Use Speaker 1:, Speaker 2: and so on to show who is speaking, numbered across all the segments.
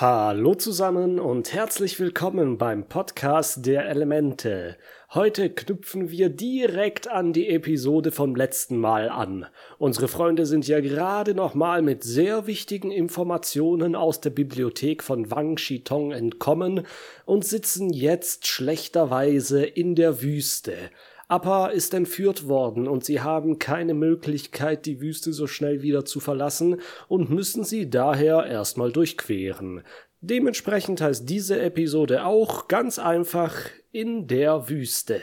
Speaker 1: Hallo zusammen und herzlich willkommen beim Podcast der Elemente. Heute knüpfen wir direkt an die Episode vom letzten Mal an. Unsere Freunde sind ja gerade nochmal mit sehr wichtigen Informationen aus der Bibliothek von Wang Shitong entkommen und sitzen jetzt schlechterweise in der Wüste. Appa ist entführt worden und sie haben keine Möglichkeit, die Wüste so schnell wieder zu verlassen und müssen sie daher erstmal durchqueren. Dementsprechend heißt diese Episode auch ganz einfach in der Wüste.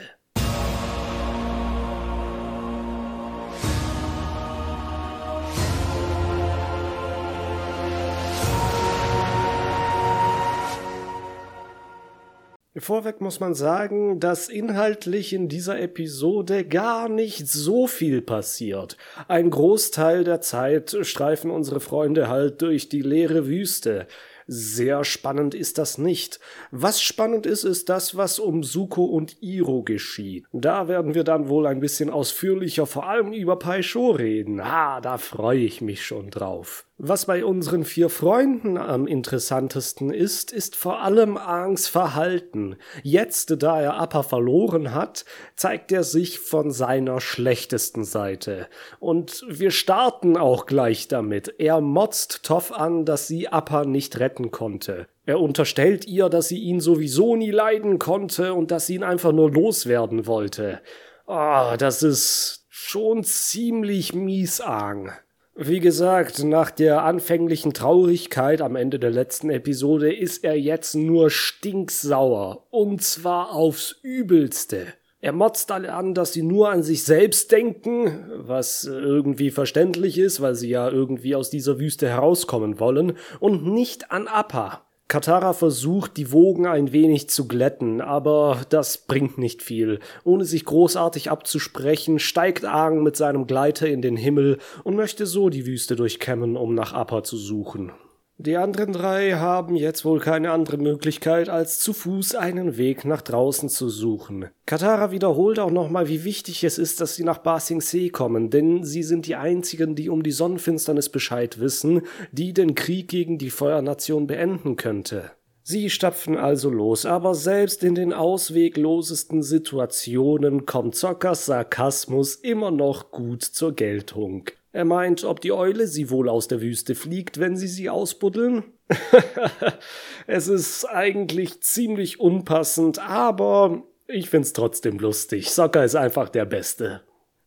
Speaker 1: Vorweg muss man sagen, dass inhaltlich in dieser Episode gar nicht so viel passiert. Ein Großteil der Zeit streifen unsere Freunde halt durch die leere Wüste. Sehr spannend ist das nicht. Was spannend ist, ist das, was um Suko und Iro geschieht. Da werden wir dann wohl ein bisschen ausführlicher vor allem über Paisho reden. Ah, da freue ich mich schon drauf. Was bei unseren vier Freunden am interessantesten ist, ist vor allem Angs Verhalten. Jetzt, da er Appa verloren hat, zeigt er sich von seiner schlechtesten Seite. Und wir starten auch gleich damit. Er motzt Toff an, dass sie Appa nicht retten konnte. Er unterstellt ihr, dass sie ihn sowieso nie leiden konnte und dass sie ihn einfach nur loswerden wollte. Ah, oh, das ist schon ziemlich mies, Ang. Wie gesagt, nach der anfänglichen Traurigkeit am Ende der letzten Episode ist er jetzt nur stinksauer. Und zwar aufs Übelste. Er motzt alle an, dass sie nur an sich selbst denken, was irgendwie verständlich ist, weil sie ja irgendwie aus dieser Wüste herauskommen wollen, und nicht an Appa. Katara versucht, die Wogen ein wenig zu glätten, aber das bringt nicht viel. Ohne sich großartig abzusprechen, steigt Aang mit seinem Gleiter in den Himmel und möchte so die Wüste durchkämmen, um nach Appa zu suchen. Die anderen drei haben jetzt wohl keine andere Möglichkeit, als zu Fuß einen Weg nach draußen zu suchen. Katara wiederholt auch nochmal, wie wichtig es ist, dass sie nach Ba Sing Se kommen, denn sie sind die einzigen, die um die Sonnenfinsternis Bescheid wissen, die den Krieg gegen die Feuernation beenden könnte. Sie stapfen also los, aber selbst in den ausweglosesten Situationen kommt Zockers Sarkasmus immer noch gut zur Geltung. Er meint, ob die Eule sie wohl aus der Wüste fliegt, wenn sie sie ausbuddeln? es ist eigentlich ziemlich unpassend, aber ich find's trotzdem lustig. Sokka ist einfach der Beste.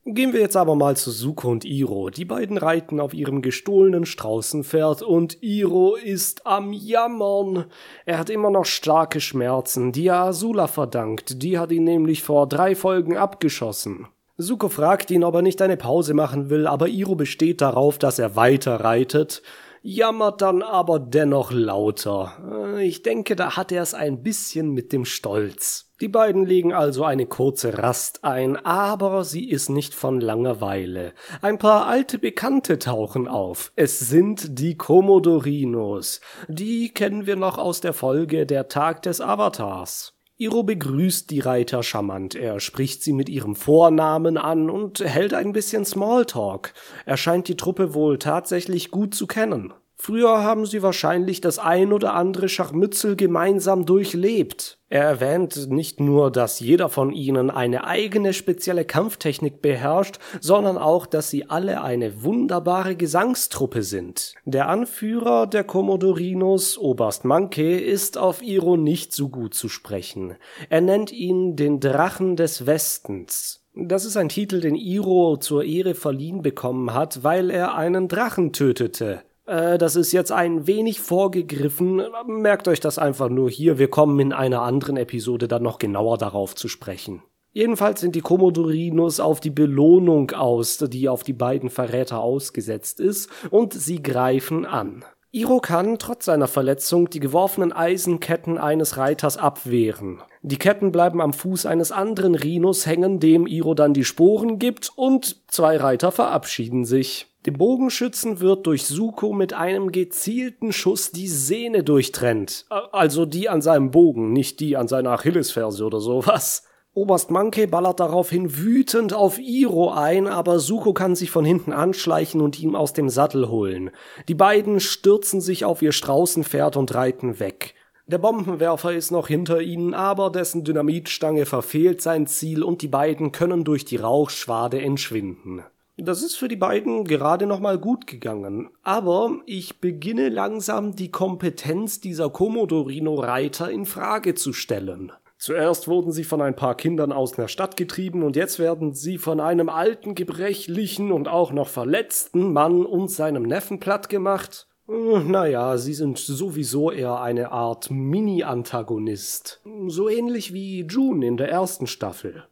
Speaker 1: Gehen wir jetzt aber mal zu Suko und Iro. Die beiden reiten auf ihrem gestohlenen Straußenpferd und Iro ist am Jammern. Er hat immer noch starke Schmerzen, die er Asula verdankt. Die hat ihn nämlich vor drei Folgen abgeschossen. Suko fragt ihn, ob er nicht eine Pause machen will, aber Iro besteht darauf, dass er weiter reitet, jammert dann aber dennoch lauter. Äh, ich denke, da hat er es ein bisschen mit dem Stolz. Die beiden legen also eine kurze Rast ein, aber sie ist nicht von Langeweile. Ein paar alte Bekannte tauchen auf. Es sind die Komodorinos. Die kennen wir noch aus der Folge Der Tag des Avatars. Iro begrüßt die Reiter charmant. Er spricht sie mit ihrem Vornamen an und hält ein bisschen Smalltalk. Er scheint die Truppe wohl tatsächlich gut zu kennen. Früher haben sie wahrscheinlich das ein oder andere Schachmützel gemeinsam durchlebt. Er erwähnt nicht nur, dass jeder von ihnen eine eigene spezielle Kampftechnik beherrscht, sondern auch, dass sie alle eine wunderbare Gesangstruppe sind. Der Anführer der Komodorinos, Oberst Manke, ist auf Iro nicht so gut zu sprechen. Er nennt ihn den Drachen des Westens. Das ist ein Titel, den Iro zur Ehre verliehen bekommen hat, weil er einen Drachen tötete. Äh, das ist jetzt ein wenig vorgegriffen. Merkt euch das einfach nur hier. Wir kommen in einer anderen Episode dann noch genauer darauf zu sprechen. Jedenfalls sind die Komodorinos auf die Belohnung aus, die auf die beiden Verräter ausgesetzt ist, und sie greifen an. Iro kann trotz seiner Verletzung die geworfenen Eisenketten eines Reiters abwehren. Die Ketten bleiben am Fuß eines anderen Rhinos hängen, dem Iro dann die Sporen gibt, und zwei Reiter verabschieden sich. Dem Bogenschützen wird durch Suko mit einem gezielten Schuss die Sehne durchtrennt. Also die an seinem Bogen, nicht die an seiner Achillesferse oder sowas. Oberst Monkey ballert daraufhin wütend auf Iro ein, aber Suko kann sich von hinten anschleichen und ihm aus dem Sattel holen. Die beiden stürzen sich auf ihr Straußenpferd und reiten weg. Der Bombenwerfer ist noch hinter ihnen, aber dessen Dynamitstange verfehlt sein Ziel und die beiden können durch die Rauchschwade entschwinden. Das ist für die beiden gerade noch mal gut gegangen, aber ich beginne langsam die Kompetenz dieser Komodorino-Reiter in Frage zu stellen. Zuerst wurden sie von ein paar Kindern aus der Stadt getrieben und jetzt werden sie von einem alten, gebrechlichen und auch noch verletzten Mann und seinem Neffen plattgemacht. Hm, naja, sie sind sowieso eher eine Art Mini-Antagonist. So ähnlich wie June in der ersten Staffel.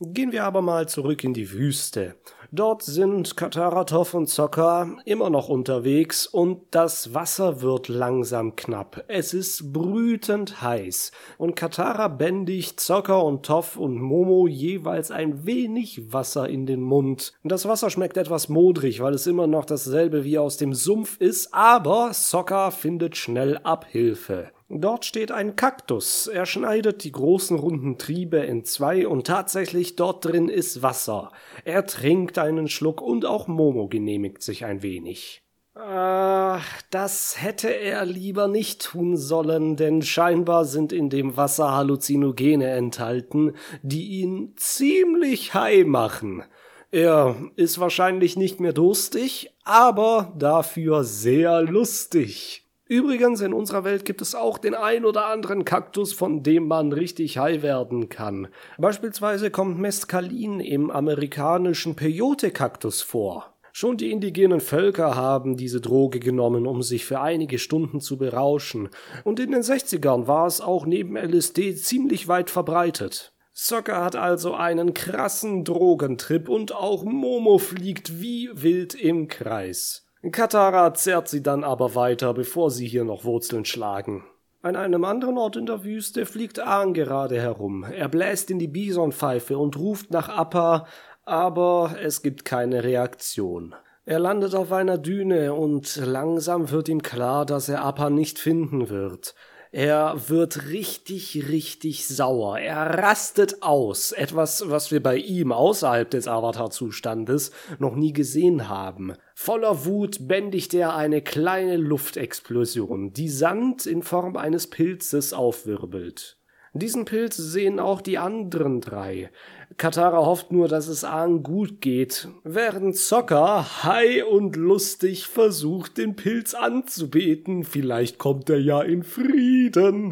Speaker 1: Gehen wir aber mal zurück in die Wüste. Dort sind Kataratov und Zocker immer noch unterwegs und das Wasser wird langsam knapp. Es ist brütend heiß und Katara bändigt Zocker und Toff und Momo jeweils ein wenig Wasser in den Mund. Das Wasser schmeckt etwas modrig, weil es immer noch dasselbe wie aus dem Sumpf ist, aber Zocker findet schnell Abhilfe. Dort steht ein Kaktus. Er schneidet die großen runden Triebe in zwei und tatsächlich dort drin ist Wasser. Er trinkt einen Schluck und auch Momo genehmigt sich ein wenig. Ach, das hätte er lieber nicht tun sollen, denn scheinbar sind in dem Wasser Halluzinogene enthalten, die ihn ziemlich high machen. Er ist wahrscheinlich nicht mehr durstig, aber dafür sehr lustig. Übrigens, in unserer Welt gibt es auch den ein oder anderen Kaktus, von dem man richtig high werden kann. Beispielsweise kommt Mescalin im amerikanischen Peyote-Kaktus vor. Schon die indigenen Völker haben diese Droge genommen, um sich für einige Stunden zu berauschen. Und in den 60ern war es auch neben LSD ziemlich weit verbreitet. Soccer hat also einen krassen Drogentrip und auch Momo fliegt wie wild im Kreis. Katara zerrt sie dann aber weiter, bevor sie hier noch Wurzeln schlagen. An einem anderen Ort in der Wüste fliegt Aang gerade herum. Er bläst in die Bisonpfeife und ruft nach Appa, aber es gibt keine Reaktion. Er landet auf einer Düne und langsam wird ihm klar, dass er Appa nicht finden wird. Er wird richtig, richtig sauer. Er rastet aus. Etwas, was wir bei ihm außerhalb des Avatar-Zustandes noch nie gesehen haben. Voller Wut bändigt er eine kleine Luftexplosion, die Sand in Form eines Pilzes aufwirbelt. Diesen Pilz sehen auch die anderen drei. Katara hofft nur, dass es Aang gut geht, während Zocker high und lustig versucht, den Pilz anzubeten. Vielleicht kommt er ja in Frieden.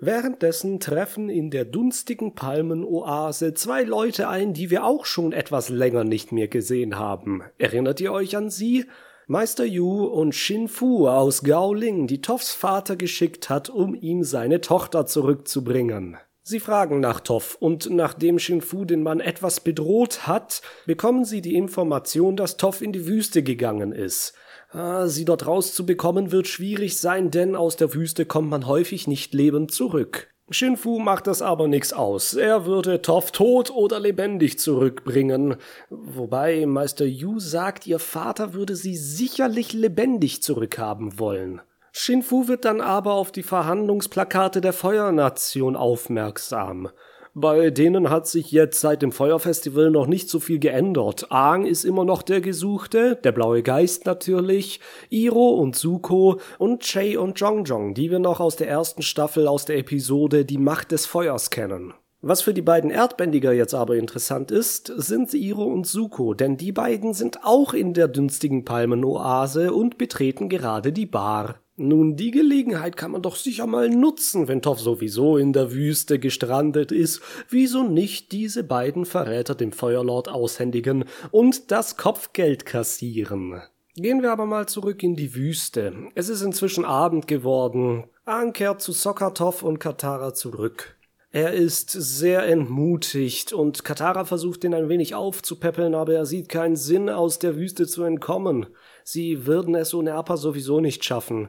Speaker 1: Währenddessen treffen in der dunstigen Palmenoase zwei Leute ein, die wir auch schon etwas länger nicht mehr gesehen haben. Erinnert ihr euch an sie? Meister Yu und Shin Fu aus Gaoling, die Toffs Vater geschickt hat, um ihm seine Tochter zurückzubringen. Sie fragen nach Toff und nachdem Shin Fu den Mann etwas bedroht hat, bekommen sie die Information, dass Toff in die Wüste gegangen ist. Ah, sie dort rauszubekommen wird schwierig sein, denn aus der Wüste kommt man häufig nicht lebend zurück. Shinfu macht das aber nix aus. Er würde Toff tot oder lebendig zurückbringen. Wobei Meister Yu sagt, ihr Vater würde sie sicherlich lebendig zurückhaben wollen. Shinfu wird dann aber auf die Verhandlungsplakate der Feuernation aufmerksam. Bei denen hat sich jetzt seit dem Feuerfestival noch nicht so viel geändert. Aang ist immer noch der Gesuchte, der blaue Geist natürlich, Iro und Suko und Chei und Jongjong, die wir noch aus der ersten Staffel aus der Episode Die Macht des Feuers kennen. Was für die beiden Erdbändiger jetzt aber interessant ist, sind Iro und Suko, denn die beiden sind auch in der dünstigen Palmenoase und betreten gerade die Bar. Nun, die Gelegenheit kann man doch sicher mal nutzen, wenn Toff sowieso in der Wüste gestrandet ist. Wieso nicht diese beiden Verräter dem Feuerlord aushändigen und das Kopfgeld kassieren? Gehen wir aber mal zurück in die Wüste. Es ist inzwischen Abend geworden. Ahn kehrt zu Sokatov und Katara zurück. Er ist sehr entmutigt und Katara versucht ihn ein wenig aufzupäppeln, aber er sieht keinen Sinn, aus der Wüste zu entkommen. Sie würden es ohne Appa sowieso nicht schaffen.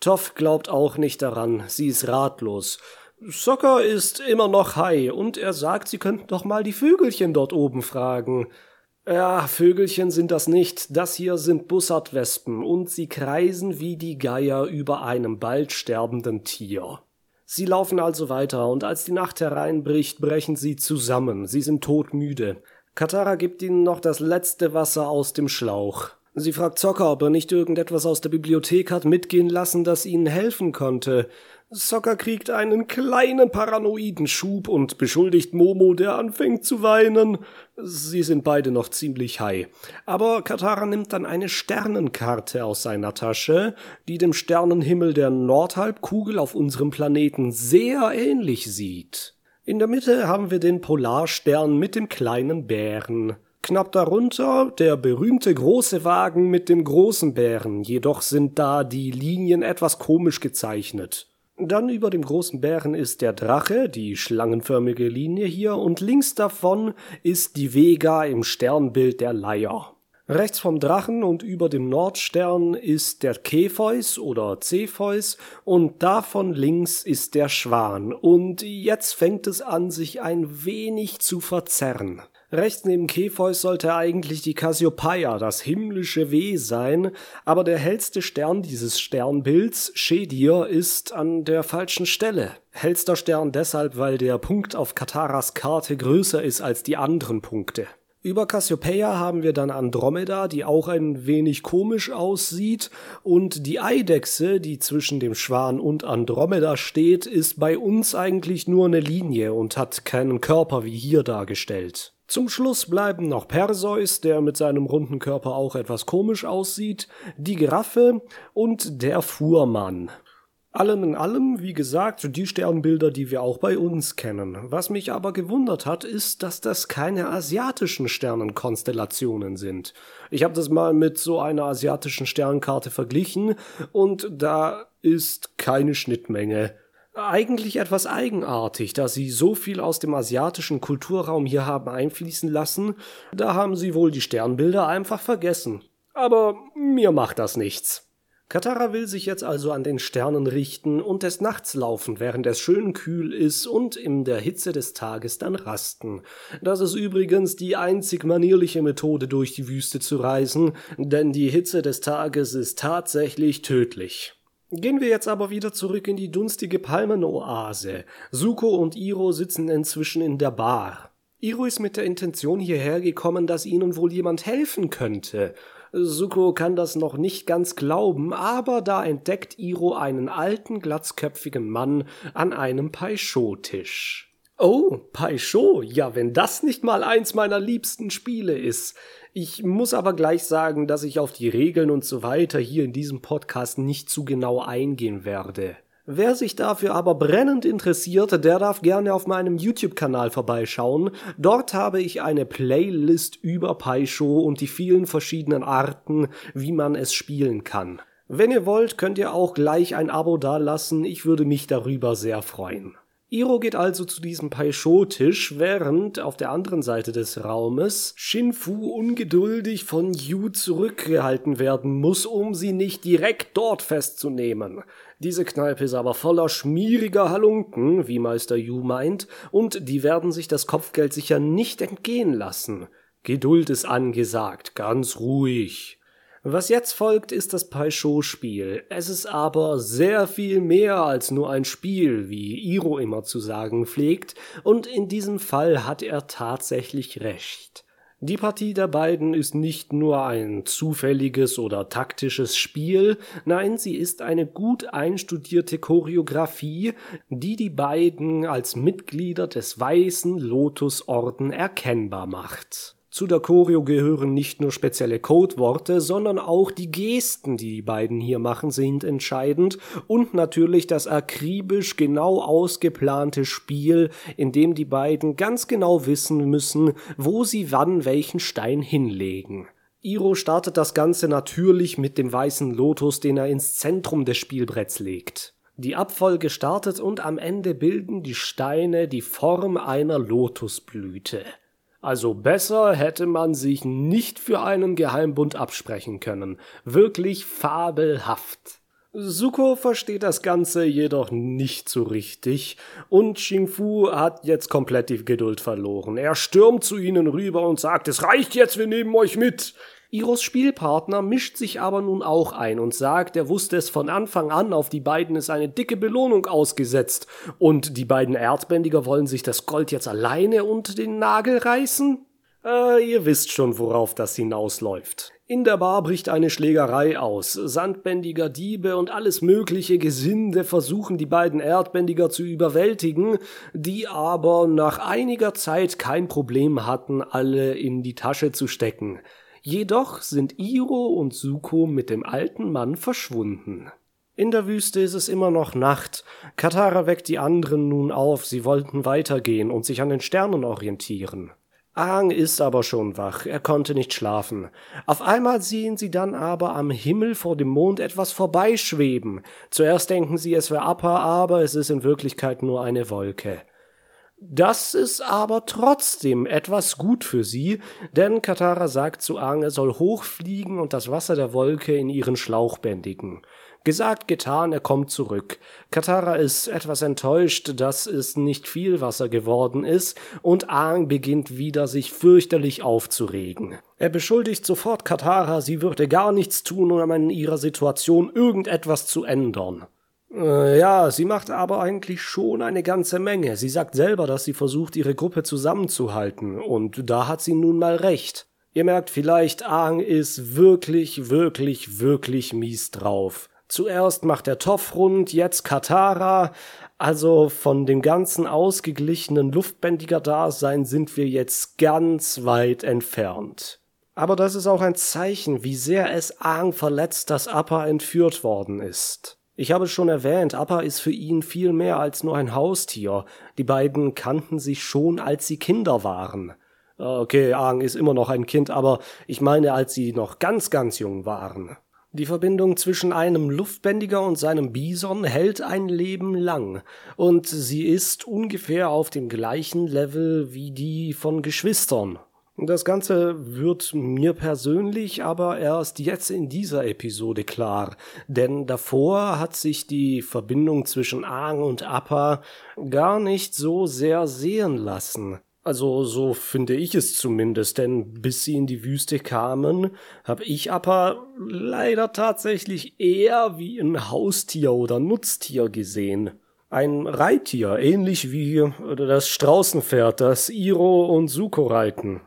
Speaker 1: Toff glaubt auch nicht daran, sie ist ratlos. Soccer ist immer noch high und er sagt, sie könnten doch mal die Vögelchen dort oben fragen. Ja, Vögelchen sind das nicht, das hier sind Bussardwespen und sie kreisen wie die Geier über einem bald sterbenden Tier. Sie laufen also weiter, und als die Nacht hereinbricht, brechen sie zusammen. Sie sind todmüde. Katara gibt ihnen noch das letzte Wasser aus dem Schlauch. Sie fragt Zocker, ob er nicht irgendetwas aus der Bibliothek hat mitgehen lassen, das ihnen helfen konnte. Zocker kriegt einen kleinen paranoiden Schub und beschuldigt Momo, der anfängt zu weinen. Sie sind beide noch ziemlich high. Aber Katara nimmt dann eine Sternenkarte aus seiner Tasche, die dem Sternenhimmel der Nordhalbkugel auf unserem Planeten sehr ähnlich sieht. In der Mitte haben wir den Polarstern mit dem kleinen Bären. Knapp darunter der berühmte große Wagen mit dem großen Bären, jedoch sind da die Linien etwas komisch gezeichnet. Dann über dem großen Bären ist der Drache, die schlangenförmige Linie hier, und links davon ist die Vega im Sternbild der Leier. Rechts vom Drachen und über dem Nordstern ist der Kepheus oder Cepheus und davon links ist der Schwan. Und jetzt fängt es an, sich ein wenig zu verzerren. Rechts neben Kepheus sollte eigentlich die Cassiopeia, das himmlische Weh sein, aber der hellste Stern dieses Sternbilds, Schedir, ist an der falschen Stelle. Hellster Stern deshalb, weil der Punkt auf Kataras Karte größer ist als die anderen Punkte. Über Cassiopeia haben wir dann Andromeda, die auch ein wenig komisch aussieht, und die Eidechse, die zwischen dem Schwan und Andromeda steht, ist bei uns eigentlich nur eine Linie und hat keinen Körper wie hier dargestellt. Zum Schluss bleiben noch Perseus, der mit seinem runden Körper auch etwas komisch aussieht, die Giraffe und der Fuhrmann. Allem in allem, wie gesagt, die Sternbilder, die wir auch bei uns kennen. Was mich aber gewundert hat, ist, dass das keine asiatischen Sternenkonstellationen sind. Ich habe das mal mit so einer asiatischen Sternkarte verglichen und da ist keine Schnittmenge eigentlich etwas eigenartig, da sie so viel aus dem asiatischen Kulturraum hier haben einfließen lassen, da haben sie wohl die Sternbilder einfach vergessen. Aber mir macht das nichts. Katara will sich jetzt also an den Sternen richten und des Nachts laufen, während es schön kühl ist und in der Hitze des Tages dann rasten. Das ist übrigens die einzig manierliche Methode, durch die Wüste zu reisen, denn die Hitze des Tages ist tatsächlich tödlich. Gehen wir jetzt aber wieder zurück in die dunstige Palmenoase. Suko und Iro sitzen inzwischen in der Bar. Iro ist mit der Intention hierher gekommen, dass ihnen wohl jemand helfen könnte. Suko kann das noch nicht ganz glauben, aber da entdeckt Iro einen alten, glatzköpfigen Mann an einem Paisho-Tisch. Oh, Paisho, ja, wenn das nicht mal eins meiner liebsten Spiele ist. Ich muss aber gleich sagen, dass ich auf die Regeln und so weiter hier in diesem Podcast nicht zu genau eingehen werde. Wer sich dafür aber brennend interessiert, der darf gerne auf meinem YouTube-Kanal vorbeischauen. Dort habe ich eine Playlist über Paisho und die vielen verschiedenen Arten, wie man es spielen kann. Wenn ihr wollt, könnt ihr auch gleich ein Abo dalassen, ich würde mich darüber sehr freuen. Iro geht also zu diesem Paisho-Tisch, während auf der anderen Seite des Raumes Shinfu ungeduldig von Yu zurückgehalten werden muss, um sie nicht direkt dort festzunehmen. Diese Kneipe ist aber voller schmieriger Halunken, wie Meister Yu meint, und die werden sich das Kopfgeld sicher nicht entgehen lassen. Geduld ist angesagt, ganz ruhig. Was jetzt folgt, ist das Paisho-Spiel. Es ist aber sehr viel mehr als nur ein Spiel, wie Iro immer zu sagen pflegt, und in diesem Fall hat er tatsächlich recht. Die Partie der beiden ist nicht nur ein zufälliges oder taktisches Spiel, nein, sie ist eine gut einstudierte Choreografie, die die beiden als Mitglieder des Weißen Lotusorden erkennbar macht. Zu der Choreo gehören nicht nur spezielle Codeworte, sondern auch die Gesten, die die beiden hier machen, sind entscheidend und natürlich das akribisch genau ausgeplante Spiel, in dem die beiden ganz genau wissen müssen, wo sie wann welchen Stein hinlegen. Iro startet das Ganze natürlich mit dem weißen Lotus, den er ins Zentrum des Spielbretts legt. Die Abfolge startet und am Ende bilden die Steine die Form einer Lotusblüte. Also besser hätte man sich nicht für einen Geheimbund absprechen können. Wirklich fabelhaft. Suko versteht das Ganze jedoch nicht so richtig und Xingfu hat jetzt komplett die Geduld verloren. Er stürmt zu ihnen rüber und sagt, es reicht jetzt, wir nehmen euch mit. Iros Spielpartner mischt sich aber nun auch ein und sagt, er wusste es von Anfang an, auf die beiden ist eine dicke Belohnung ausgesetzt. Und die beiden Erdbändiger wollen sich das Gold jetzt alleine unter den Nagel reißen? Äh, ihr wisst schon, worauf das hinausläuft. In der Bar bricht eine Schlägerei aus. Sandbändiger Diebe und alles mögliche Gesinde versuchen die beiden Erdbändiger zu überwältigen, die aber nach einiger Zeit kein Problem hatten, alle in die Tasche zu stecken. Jedoch sind Iro und Suko mit dem alten Mann verschwunden. In der Wüste ist es immer noch Nacht. Katara weckt die anderen nun auf, sie wollten weitergehen und sich an den Sternen orientieren. Aang ist aber schon wach, er konnte nicht schlafen. Auf einmal sehen sie dann aber am Himmel vor dem Mond etwas vorbeischweben. Zuerst denken sie, es wäre Appa, aber es ist in Wirklichkeit nur eine Wolke. Das ist aber trotzdem etwas gut für sie, denn Katara sagt zu Aang, er soll hochfliegen und das Wasser der Wolke in ihren Schlauch bändigen. Gesagt, getan, er kommt zurück. Katara ist etwas enttäuscht, dass es nicht viel Wasser geworden ist, und Aang beginnt wieder sich fürchterlich aufzuregen. Er beschuldigt sofort Katara, sie würde gar nichts tun, um in ihrer Situation irgendetwas zu ändern. Äh, ja, sie macht aber eigentlich schon eine ganze Menge. Sie sagt selber, dass sie versucht, ihre Gruppe zusammenzuhalten, und da hat sie nun mal recht. Ihr merkt vielleicht, Aang ist wirklich, wirklich, wirklich mies drauf. Zuerst macht er Toff rund, jetzt Katara. Also von dem ganzen ausgeglichenen Luftbändiger-Dasein sind wir jetzt ganz weit entfernt. Aber das ist auch ein Zeichen, wie sehr es Aang verletzt, dass Appa entführt worden ist. Ich habe schon erwähnt, Appa ist für ihn viel mehr als nur ein Haustier. Die beiden kannten sich schon, als sie Kinder waren. Okay, Aang ist immer noch ein Kind, aber ich meine, als sie noch ganz, ganz jung waren. Die Verbindung zwischen einem Luftbändiger und seinem Bison hält ein Leben lang, und sie ist ungefähr auf dem gleichen Level wie die von Geschwistern. Das Ganze wird mir persönlich aber erst jetzt in dieser Episode klar, denn davor hat sich die Verbindung zwischen Aang und Appa gar nicht so sehr sehen lassen. Also so finde ich es zumindest, denn bis sie in die Wüste kamen, habe ich aber leider tatsächlich eher wie ein Haustier oder Nutztier gesehen. Ein Reittier, ähnlich wie das Straußenpferd, das Iro und Suko reiten.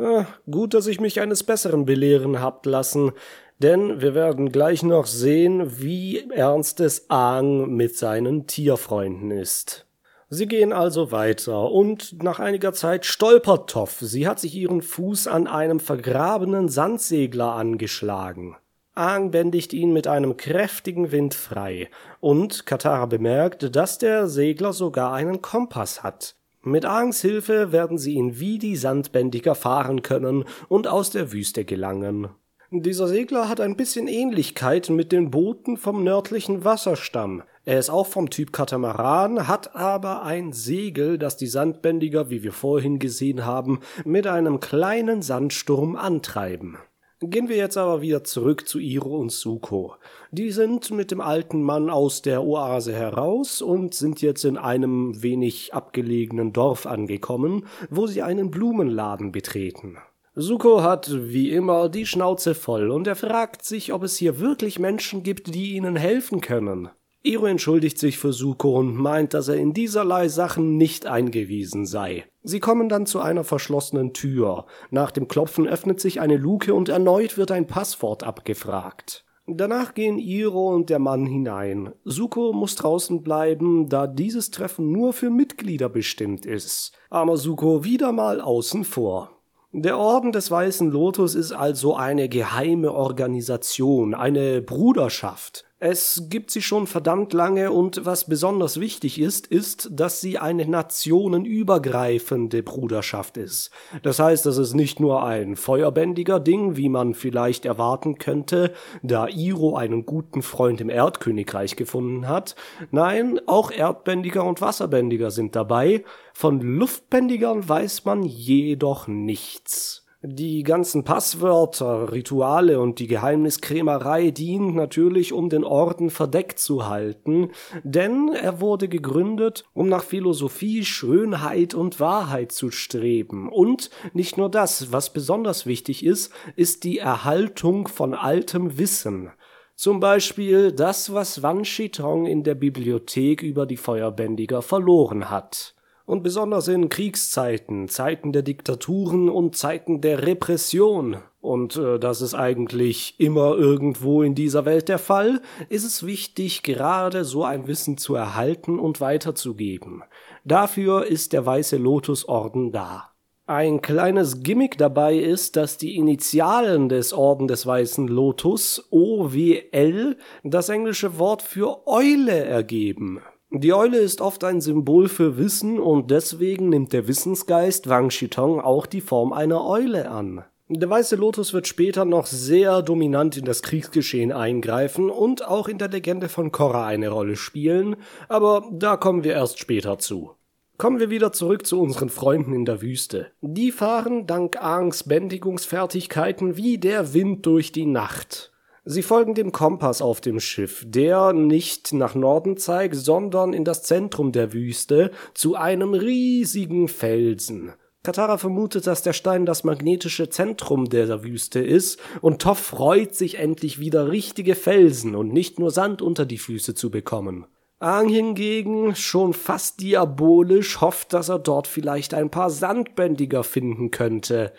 Speaker 1: Ah, gut, dass ich mich eines Besseren belehren habt lassen, denn wir werden gleich noch sehen, wie ernst es Aang mit seinen Tierfreunden ist. Sie gehen also weiter und nach einiger Zeit stolpert Toff. Sie hat sich ihren Fuß an einem vergrabenen Sandsegler angeschlagen. Aang bändigt ihn mit einem kräftigen Wind frei und Katara bemerkt, dass der Segler sogar einen Kompass hat. Mit Aangs Hilfe werden sie ihn wie die Sandbändiger fahren können und aus der Wüste gelangen. Dieser Segler hat ein bisschen Ähnlichkeit mit den Booten vom nördlichen Wasserstamm. Er ist auch vom Typ Katamaran, hat aber ein Segel, das die Sandbändiger, wie wir vorhin gesehen haben, mit einem kleinen Sandsturm antreiben. Gehen wir jetzt aber wieder zurück zu Iro und Suko. Die sind mit dem alten Mann aus der Oase heraus und sind jetzt in einem wenig abgelegenen Dorf angekommen, wo sie einen Blumenladen betreten. Suko hat wie immer die Schnauze voll und er fragt sich, ob es hier wirklich Menschen gibt, die ihnen helfen können. Iro entschuldigt sich für Suko und meint, dass er in dieserlei Sachen nicht eingewiesen sei. Sie kommen dann zu einer verschlossenen Tür. Nach dem Klopfen öffnet sich eine Luke und erneut wird ein Passwort abgefragt. Danach gehen Iro und der Mann hinein. Suko muss draußen bleiben, da dieses Treffen nur für Mitglieder bestimmt ist. Aber Suko wieder mal außen vor. Der Orden des Weißen Lotus ist also eine geheime Organisation, eine Bruderschaft. Es gibt sie schon verdammt lange und was besonders wichtig ist, ist, dass sie eine nationenübergreifende Bruderschaft ist. Das heißt, es ist nicht nur ein feuerbändiger Ding, wie man vielleicht erwarten könnte, da Iro einen guten Freund im Erdkönigreich gefunden hat. Nein, auch Erdbändiger und Wasserbändiger sind dabei. Von Luftbändigern weiß man jedoch nichts. Die ganzen Passwörter, Rituale und die Geheimniskrämerei dient natürlich, um den Orden verdeckt zu halten, denn er wurde gegründet, um nach Philosophie, Schönheit und Wahrheit zu streben. Und nicht nur das, was besonders wichtig ist, ist die Erhaltung von altem Wissen. Zum Beispiel das, was Wan Shitong in der Bibliothek über die Feuerbändiger verloren hat und besonders in Kriegszeiten, Zeiten der Diktaturen und Zeiten der Repression, und äh, das ist eigentlich immer irgendwo in dieser Welt der Fall, ist es wichtig, gerade so ein Wissen zu erhalten und weiterzugeben. Dafür ist der Weiße Lotusorden da. Ein kleines Gimmick dabei ist, dass die Initialen des Orden des Weißen Lotus OWL das englische Wort für Eule ergeben. Die Eule ist oft ein Symbol für Wissen und deswegen nimmt der Wissensgeist Wang Shitong auch die Form einer Eule an. Der Weiße Lotus wird später noch sehr dominant in das Kriegsgeschehen eingreifen und auch in der Legende von Korra eine Rolle spielen, aber da kommen wir erst später zu. Kommen wir wieder zurück zu unseren Freunden in der Wüste. Die fahren dank Aangs Bändigungsfertigkeiten wie der Wind durch die Nacht. Sie folgen dem Kompass auf dem Schiff, der nicht nach Norden zeigt, sondern in das Zentrum der Wüste zu einem riesigen Felsen. Katara vermutet, dass der Stein das magnetische Zentrum der Wüste ist, und Toff freut sich endlich wieder richtige Felsen und nicht nur Sand unter die Füße zu bekommen. Aang hingegen, schon fast diabolisch, hofft, dass er dort vielleicht ein paar Sandbändiger finden könnte.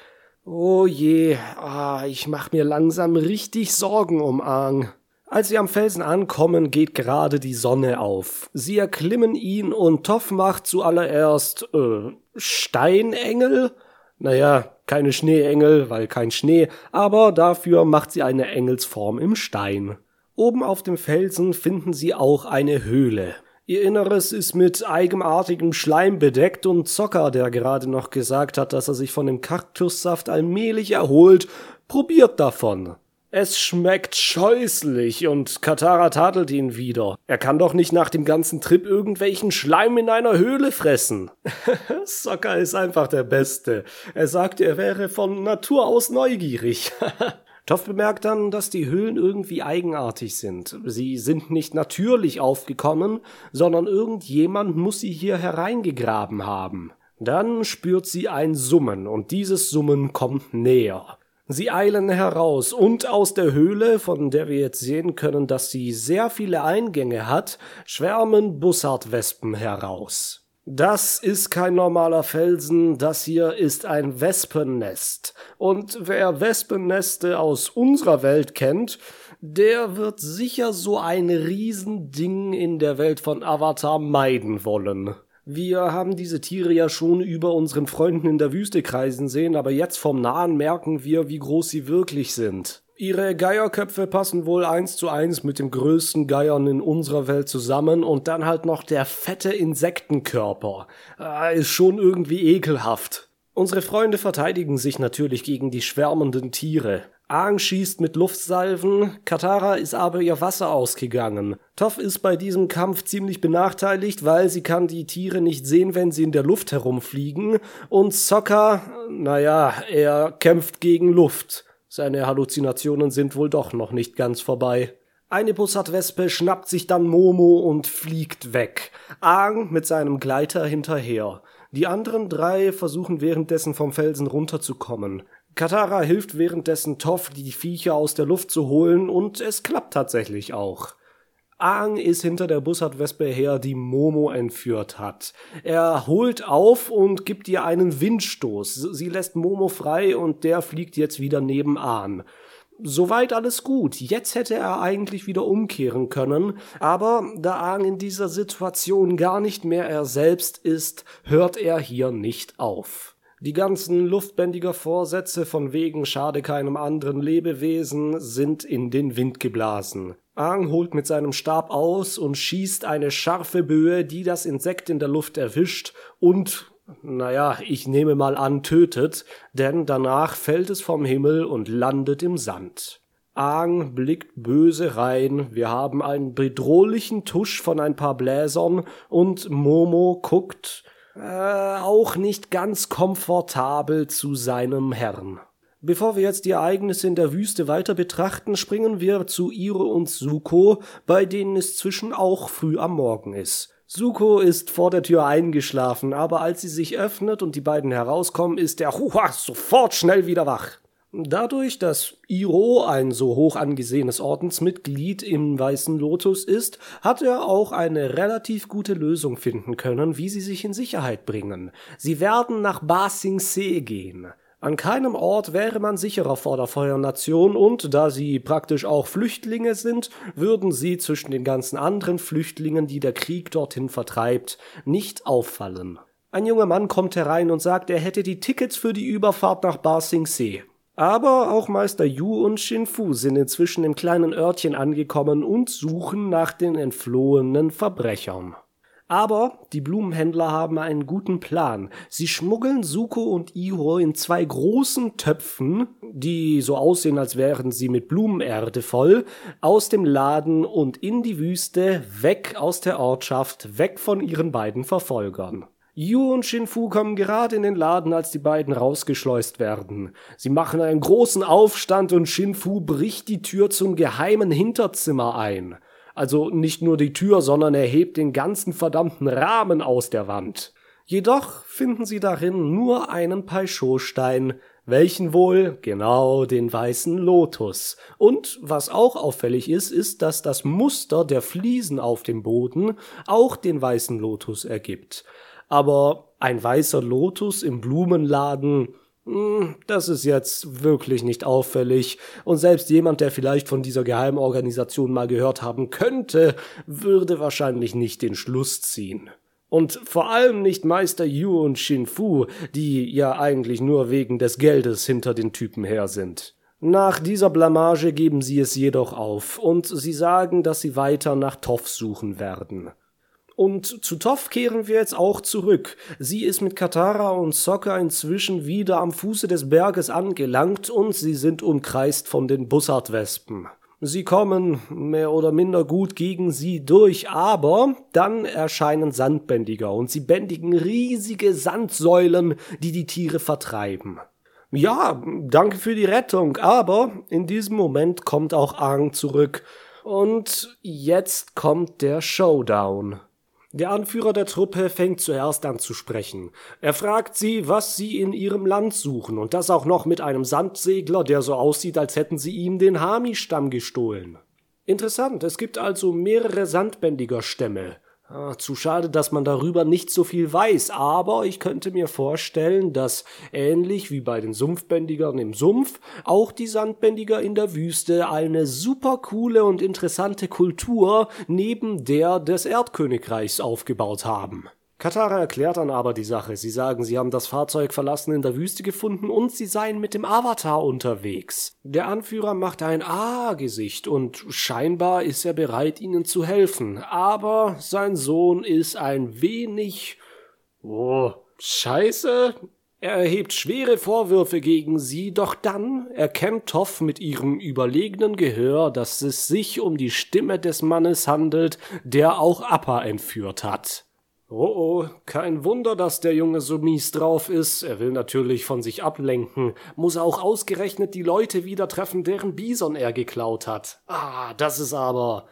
Speaker 1: Oh je, ah, ich mach mir langsam richtig Sorgen um Aang. Als sie am Felsen ankommen, geht gerade die Sonne auf. Sie erklimmen ihn und Toff macht zuallererst, äh, Steinengel? Naja, keine Schneeengel, weil kein Schnee, aber dafür macht sie eine Engelsform im Stein. Oben auf dem Felsen finden sie auch eine Höhle. Ihr Inneres ist mit eigenartigem Schleim bedeckt und Zocker, der gerade noch gesagt hat, dass er sich von dem Kaktussaft allmählich erholt, probiert davon. Es schmeckt scheußlich und Katara tadelt ihn wieder. Er kann doch nicht nach dem ganzen Trip irgendwelchen Schleim in einer Höhle fressen. Zocker ist einfach der Beste. Er sagt, er wäre von Natur aus neugierig. Toff bemerkt dann, dass die Höhlen irgendwie eigenartig sind. Sie sind nicht natürlich aufgekommen, sondern irgendjemand muss sie hier hereingegraben haben. Dann spürt sie ein Summen, und dieses Summen kommt näher. Sie eilen heraus, und aus der Höhle, von der wir jetzt sehen können, dass sie sehr viele Eingänge hat, schwärmen Bussardwespen heraus. Das ist kein normaler Felsen, das hier ist ein Wespennest. Und wer Wespenneste aus unserer Welt kennt, der wird sicher so ein Riesending in der Welt von Avatar meiden wollen. Wir haben diese Tiere ja schon über unseren Freunden in der Wüste kreisen sehen, aber jetzt vom Nahen merken wir, wie groß sie wirklich sind. Ihre Geierköpfe passen wohl eins zu eins mit dem größten Geiern in unserer Welt zusammen und dann halt noch der fette Insektenkörper. Äh, ist schon irgendwie ekelhaft. Unsere Freunde verteidigen sich natürlich gegen die schwärmenden Tiere. Aang schießt mit Luftsalven, Katara ist aber ihr Wasser ausgegangen. Toff ist bei diesem Kampf ziemlich benachteiligt, weil sie kann die Tiere nicht sehen, wenn sie in der Luft herumfliegen. Und Sokka, naja, er kämpft gegen Luft. Seine Halluzinationen sind wohl doch noch nicht ganz vorbei. Eine Bussardwespe schnappt sich dann Momo und fliegt weg. Aang mit seinem Gleiter hinterher. Die anderen drei versuchen währenddessen vom Felsen runterzukommen. Katara hilft währenddessen Toff, die Viecher aus der Luft zu holen, und es klappt tatsächlich auch. Aang ist hinter der Bussardwespe her, die Momo entführt hat. Er holt auf und gibt ihr einen Windstoß. Sie lässt Momo frei und der fliegt jetzt wieder nebenan. Soweit alles gut. Jetzt hätte er eigentlich wieder umkehren können, aber da Aang in dieser Situation gar nicht mehr er selbst ist, hört er hier nicht auf. Die ganzen luftbändiger Vorsätze von wegen schade keinem anderen Lebewesen sind in den Wind geblasen. Aang holt mit seinem Stab aus und schießt eine scharfe Böe, die das Insekt in der Luft erwischt und, naja, ich nehme mal an, tötet, denn danach fällt es vom Himmel und landet im Sand. Aang blickt böse rein, wir haben einen bedrohlichen Tusch von ein paar Bläsern und Momo guckt äh, auch nicht ganz komfortabel zu seinem Herrn. Bevor wir jetzt die Ereignisse in der Wüste weiter betrachten, springen wir zu Iro und Suko, bei denen es zwischen auch früh am Morgen ist. Suko ist vor der Tür eingeschlafen, aber als sie sich öffnet und die beiden herauskommen, ist der Huha sofort schnell wieder wach. Dadurch, dass Iro ein so hoch angesehenes Ordensmitglied im Weißen Lotus ist, hat er auch eine relativ gute Lösung finden können, wie sie sich in Sicherheit bringen. Sie werden nach Ba Sing gehen. An keinem Ort wäre man sicherer vor der Feuernation und da sie praktisch auch Flüchtlinge sind, würden sie zwischen den ganzen anderen Flüchtlingen, die der Krieg dorthin vertreibt, nicht auffallen. Ein junger Mann kommt herein und sagt, er hätte die Tickets für die Überfahrt nach Ba. Aber auch Meister Yu und Shinfu sind inzwischen im kleinen Örtchen angekommen und suchen nach den entflohenen Verbrechern. Aber die Blumenhändler haben einen guten Plan. Sie schmuggeln Suko und Iho in zwei großen Töpfen, die so aussehen, als wären sie mit Blumenerde voll, aus dem Laden und in die Wüste, weg aus der Ortschaft, weg von ihren beiden Verfolgern. Yu und Shinfu kommen gerade in den Laden, als die beiden rausgeschleust werden. Sie machen einen großen Aufstand und Shinfu bricht die Tür zum geheimen Hinterzimmer ein. Also nicht nur die Tür, sondern er hebt den ganzen verdammten Rahmen aus der Wand. Jedoch finden sie darin nur einen Paisho-Stein, welchen wohl genau den weißen Lotus. Und was auch auffällig ist, ist, dass das Muster der Fliesen auf dem Boden auch den weißen Lotus ergibt. Aber ein weißer Lotus im Blumenladen, hm, das ist jetzt wirklich nicht auffällig, und selbst jemand, der vielleicht von dieser Geheimorganisation mal gehört haben könnte, würde wahrscheinlich nicht den Schluss ziehen. Und vor allem nicht Meister Yu und Shinfu, die ja eigentlich nur wegen des Geldes hinter den Typen her sind. Nach dieser Blamage geben sie es jedoch auf, und sie sagen, dass sie weiter nach Toff suchen werden. Und zu Toff kehren wir jetzt auch zurück. Sie ist mit Katara und Sokka inzwischen wieder am Fuße des Berges angelangt und sie sind umkreist von den Bussardwespen. Sie kommen mehr oder minder gut gegen sie durch, aber dann erscheinen Sandbändiger und sie bändigen riesige Sandsäulen, die die Tiere vertreiben. Ja, danke für die Rettung, aber in diesem Moment kommt auch Aang zurück. Und jetzt kommt der Showdown. Der Anführer der Truppe fängt zuerst an zu sprechen. Er fragt sie, was sie in ihrem Land suchen, und das auch noch mit einem Sandsegler, der so aussieht, als hätten sie ihm den Hami-Stamm gestohlen. Interessant, es gibt also mehrere Sandbändiger-Stämme. Ah, zu schade, dass man darüber nicht so viel weiß, aber ich könnte mir vorstellen, dass ähnlich wie bei den Sumpfbändigern im Sumpf auch die Sandbändiger in der Wüste eine super coole und interessante Kultur neben der des Erdkönigreichs aufgebaut haben. Katara erklärt dann aber die Sache. Sie sagen, sie haben das Fahrzeug verlassen in der Wüste gefunden und sie seien mit dem Avatar unterwegs. Der Anführer macht ein Ah-Gesicht und scheinbar ist er bereit, ihnen zu helfen. Aber sein Sohn ist ein wenig. Oh, scheiße. Er erhebt schwere Vorwürfe gegen sie, doch dann erkennt Toff mit ihrem überlegenen Gehör, dass es sich um die Stimme des Mannes handelt, der auch Appa entführt hat. Oh oh, kein Wunder, dass der Junge so mies drauf ist. Er will natürlich von sich ablenken, muss auch ausgerechnet die Leute wieder treffen, deren Bison er geklaut hat. Ah, das ist aber.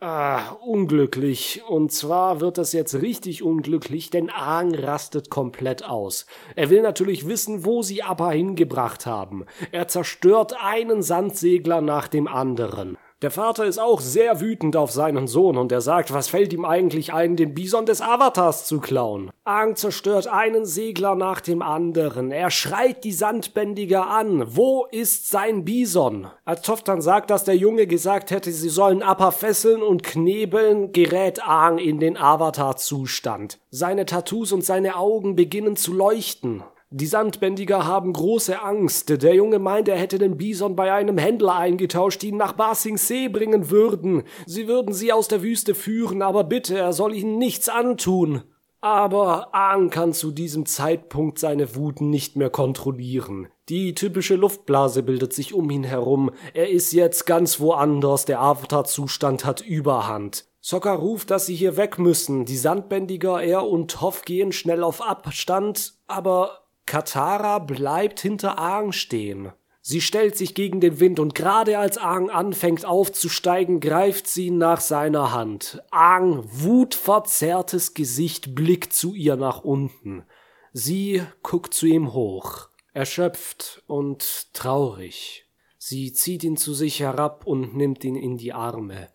Speaker 1: Ah, unglücklich. Und zwar wird das jetzt richtig unglücklich, denn Aang rastet komplett aus. Er will natürlich wissen, wo sie Appa hingebracht haben. Er zerstört einen Sandsegler nach dem anderen. Der Vater ist auch sehr wütend auf seinen Sohn und er sagt, was fällt ihm eigentlich ein, den Bison des Avatars zu klauen? Aang zerstört einen Segler nach dem anderen. Er schreit die Sandbändiger an. Wo ist sein Bison? Als Toph dann sagt, dass der Junge gesagt hätte, sie sollen Appa fesseln und knebeln, gerät Aang in den Avatar-Zustand. Seine Tattoos und seine Augen beginnen zu leuchten. Die Sandbändiger haben große Angst. Der Junge meint, er hätte den Bison bei einem Händler eingetauscht, die ihn nach Ba Sing Se bringen würden. Sie würden sie aus der Wüste führen, aber bitte, er soll ihnen nichts antun. Aber Aang kann zu diesem Zeitpunkt seine Wut nicht mehr kontrollieren. Die typische Luftblase bildet sich um ihn herum. Er ist jetzt ganz woanders. Der Avatar-Zustand hat Überhand. Sokka ruft, dass sie hier weg müssen. Die Sandbändiger, er und Hoff gehen schnell auf Abstand, aber Katara bleibt hinter Aang stehen. Sie stellt sich gegen den Wind und gerade als Aang anfängt aufzusteigen, greift sie nach seiner Hand. Aang, wutverzerrtes Gesicht, blickt zu ihr nach unten. Sie guckt zu ihm hoch, erschöpft und traurig. Sie zieht ihn zu sich herab und nimmt ihn in die Arme.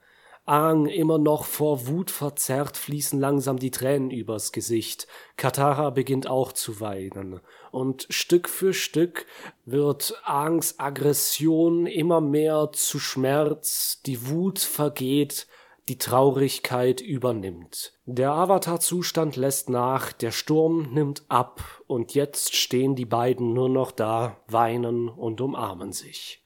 Speaker 1: Aang, immer noch vor Wut verzerrt, fließen langsam die Tränen übers Gesicht. Katara beginnt auch zu weinen. Und Stück für Stück wird Aangs Aggression immer mehr zu Schmerz, die Wut vergeht, die Traurigkeit übernimmt. Der Avatar-Zustand lässt nach, der Sturm nimmt ab, und jetzt stehen die beiden nur noch da, weinen und umarmen sich.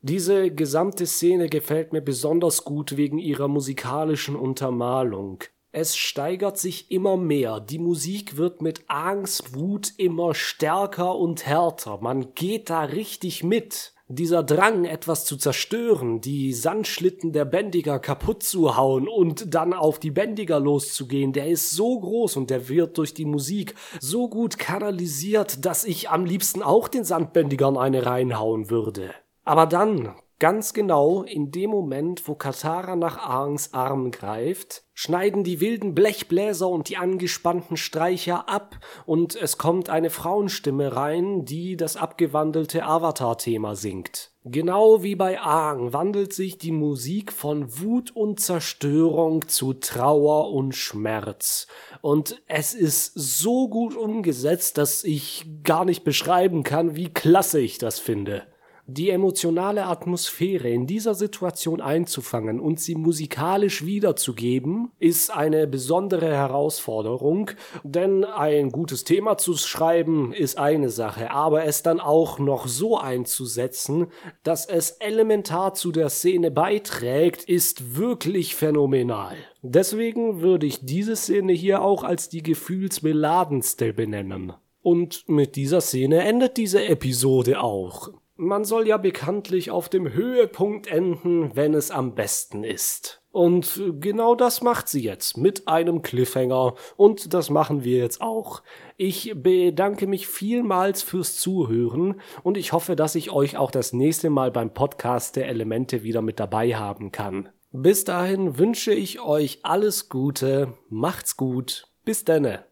Speaker 1: Diese gesamte Szene gefällt mir besonders gut wegen ihrer musikalischen Untermalung. Es steigert sich immer mehr, die Musik wird mit Angst, Wut immer stärker und härter, man geht da richtig mit. Dieser Drang, etwas zu zerstören, die Sandschlitten der Bändiger kaputt zu hauen und dann auf die Bändiger loszugehen, der ist so groß und der wird durch die Musik so gut kanalisiert, dass ich am liebsten auch den Sandbändigern eine reinhauen würde. Aber dann, ganz genau in dem Moment, wo Katara nach Aangs Arm greift, schneiden die wilden Blechbläser und die angespannten Streicher ab und es kommt eine Frauenstimme rein, die das abgewandelte Avatar-Thema singt. Genau wie bei Aang wandelt sich die Musik von Wut und Zerstörung zu Trauer und Schmerz. Und es ist so gut umgesetzt, dass ich gar nicht beschreiben kann, wie klasse ich das finde. Die emotionale Atmosphäre in dieser Situation einzufangen und sie musikalisch wiederzugeben, ist eine besondere Herausforderung, denn ein gutes Thema zu schreiben ist eine Sache, aber es dann auch noch so einzusetzen, dass es elementar zu der Szene beiträgt, ist wirklich phänomenal. Deswegen würde ich diese Szene hier auch als die gefühlsbeladenste benennen. Und mit dieser Szene endet diese Episode auch. Man soll ja bekanntlich auf dem Höhepunkt enden, wenn es am besten ist. Und genau das macht sie jetzt mit einem Cliffhanger und das machen wir jetzt auch. Ich bedanke mich vielmals fürs Zuhören und ich hoffe, dass ich euch auch das nächste Mal beim Podcast der Elemente wieder mit dabei haben kann. Bis dahin wünsche ich euch alles Gute, macht's gut, bis denne.